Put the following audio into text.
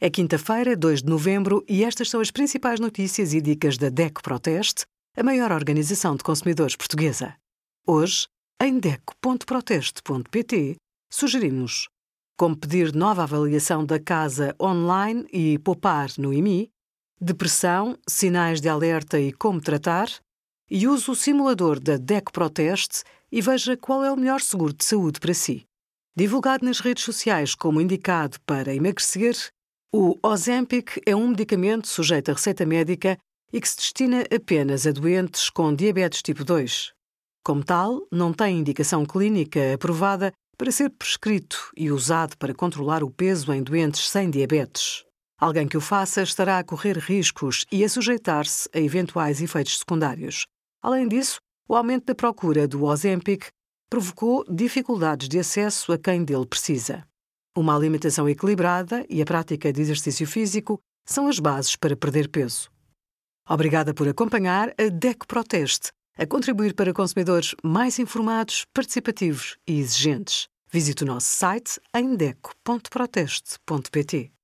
É quinta-feira, 2 de novembro, e estas são as principais notícias e dicas da DECO Proteste, a maior organização de consumidores portuguesa. Hoje, em DECO.proteste.pt, sugerimos como pedir nova avaliação da casa online e poupar no IMI, depressão, sinais de alerta e como tratar, e use o simulador da DECO Proteste e veja qual é o melhor seguro de saúde para si. Divulgado nas redes sociais como indicado para emagrecer, o Ozempic é um medicamento sujeito a receita médica e que se destina apenas a doentes com diabetes tipo 2. Como tal, não tem indicação clínica aprovada para ser prescrito e usado para controlar o peso em doentes sem diabetes. Alguém que o faça estará a correr riscos e a sujeitar-se a eventuais efeitos secundários. Além disso, o aumento da procura do Ozempic provocou dificuldades de acesso a quem dele precisa. Uma alimentação equilibrada e a prática de exercício físico são as bases para perder peso. Obrigada por acompanhar a DECO Proteste, a contribuir para consumidores mais informados, participativos e exigentes. Visite o nosso site em deco.proteste.pt.